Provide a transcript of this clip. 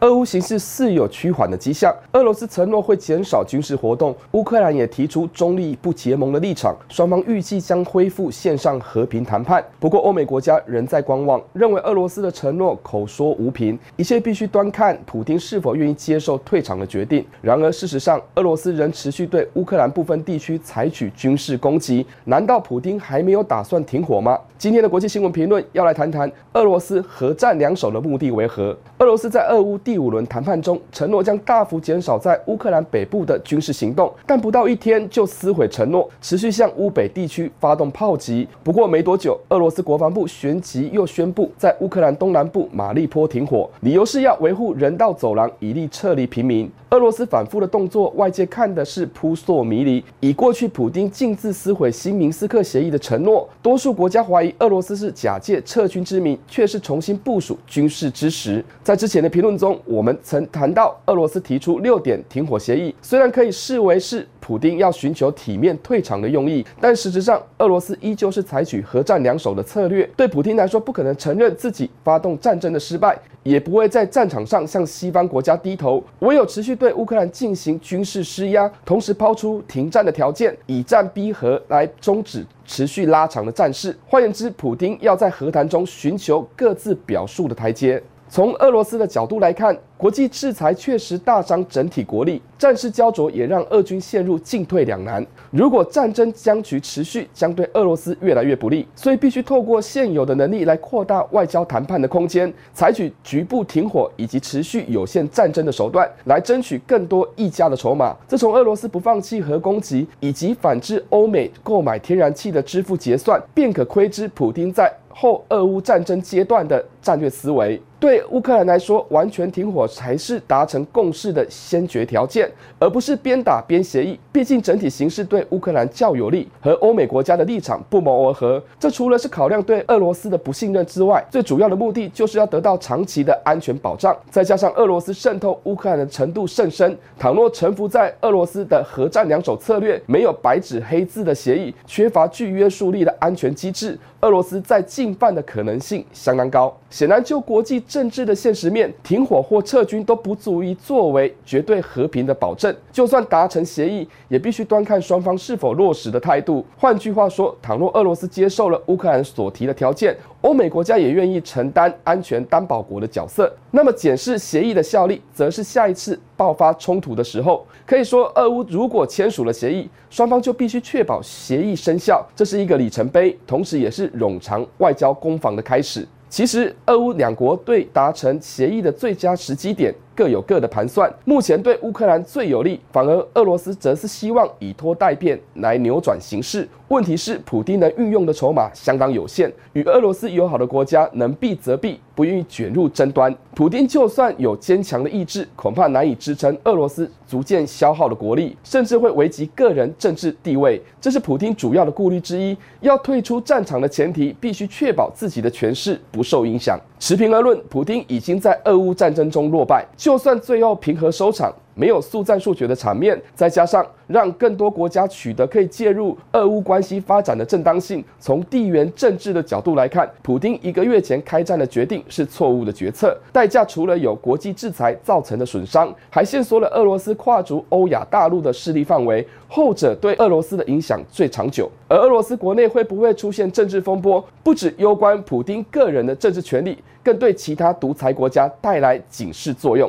俄乌形势似有趋缓的迹象，俄罗斯承诺会减少军事活动，乌克兰也提出中立不结盟的立场，双方预计将恢复线上和平谈判。不过，欧美国家仍在观望，认为俄罗斯的承诺口说无凭，一切必须端看普丁是否愿意接受退场的决定。然而，事实上，俄罗斯仍持续对乌克兰部分地区采取军事攻击，难道普丁还没有打算停火吗？今天的国际新闻评论要来谈谈俄罗斯核战两手的目的为何？俄罗斯在俄乌第五轮谈判中承诺将大幅减少在乌克兰北部的军事行动，但不到一天就撕毁承诺，持续向乌北地区发动炮击。不过没多久，俄罗斯国防部旋即又宣布在乌克兰东南部马利坡停火，理由是要维护人道走廊，以利撤离平民。俄罗斯反复的动作，外界看的是扑朔迷离。以过去普丁径自撕毁新明斯克协议的承诺，多数国家怀疑俄罗斯是假借撤军之名，却是重新部署军事之时。在之前的评论中，我们曾谈到，俄罗斯提出六点停火协议，虽然可以视为是普丁要寻求体面退场的用意，但实质上，俄罗斯依旧是采取核战两手的策略。对普丁来说，不可能承认自己发动战争的失败，也不会在战场上向西方国家低头，唯有持续对乌克兰进行军事施压，同时抛出停战的条件，以战逼和来终止持续拉长的战事。换言之，普京要在和谈中寻求各自表述的台阶。从俄罗斯的角度来看，国际制裁确实大伤整体国力，战事焦灼也让俄军陷入进退两难。如果战争僵局持续，将对俄罗斯越来越不利，所以必须透过现有的能力来扩大外交谈判的空间，采取局部停火以及持续有限战争的手段，来争取更多议价的筹码。自从俄罗斯不放弃核攻击以及反制欧美购买天然气的支付结算，便可窥知普丁在后俄乌战争阶段的战略思维。对乌克兰来说，完全停火才是达成共识的先决条件，而不是边打边协议。毕竟整体形势对乌克兰较有利，和欧美国家的立场不谋而合。这除了是考量对俄罗斯的不信任之外，最主要的目的就是要得到长期的安全保障。再加上俄罗斯渗透乌克兰的程度甚深，倘若臣服在俄罗斯的核战两手策略，没有白纸黑字的协议，缺乏具约束力的安全机制，俄罗斯再进犯的可能性相当高。显然，就国际政治的现实面，停火或撤军都不足以作为绝对和平的保证。就算达成协议，也必须端看双方是否落实的态度。换句话说，倘若俄罗斯接受了乌克兰所提的条件，欧美国家也愿意承担安全担保国的角色，那么检视协议的效力，则是下一次爆发冲突的时候。可以说，俄乌如果签署了协议，双方就必须确保协议生效，这是一个里程碑，同时也是冗长外交攻防的开始。其实，俄乌两国对达成协议的最佳时机点各有各的盘算。目前对乌克兰最有利，反而俄罗斯则是希望以拖待变来扭转形势。问题是，普丁能运用的筹码相当有限，与俄罗斯友好的国家能避则避，不愿意卷入争端。普丁就算有坚强的意志，恐怕难以支撑俄罗斯逐渐消耗的国力，甚至会危及个人政治地位。这是普丁主要的顾虑之一。要退出战场的前提，必须确保自己的权势不受影响。持平而论，普丁已经在俄乌战争中落败，就算最后平和收场。没有速战速决的场面，再加上让更多国家取得可以介入俄乌关系发展的正当性，从地缘政治的角度来看，普丁一个月前开战的决定是错误的决策，代价除了有国际制裁造成的损伤，还限缩了俄罗斯跨足欧亚大陆的势力范围，后者对俄罗斯的影响最长久。而俄罗斯国内会不会出现政治风波，不止攸关普丁个人的政治权利，更对其他独裁国家带来警示作用。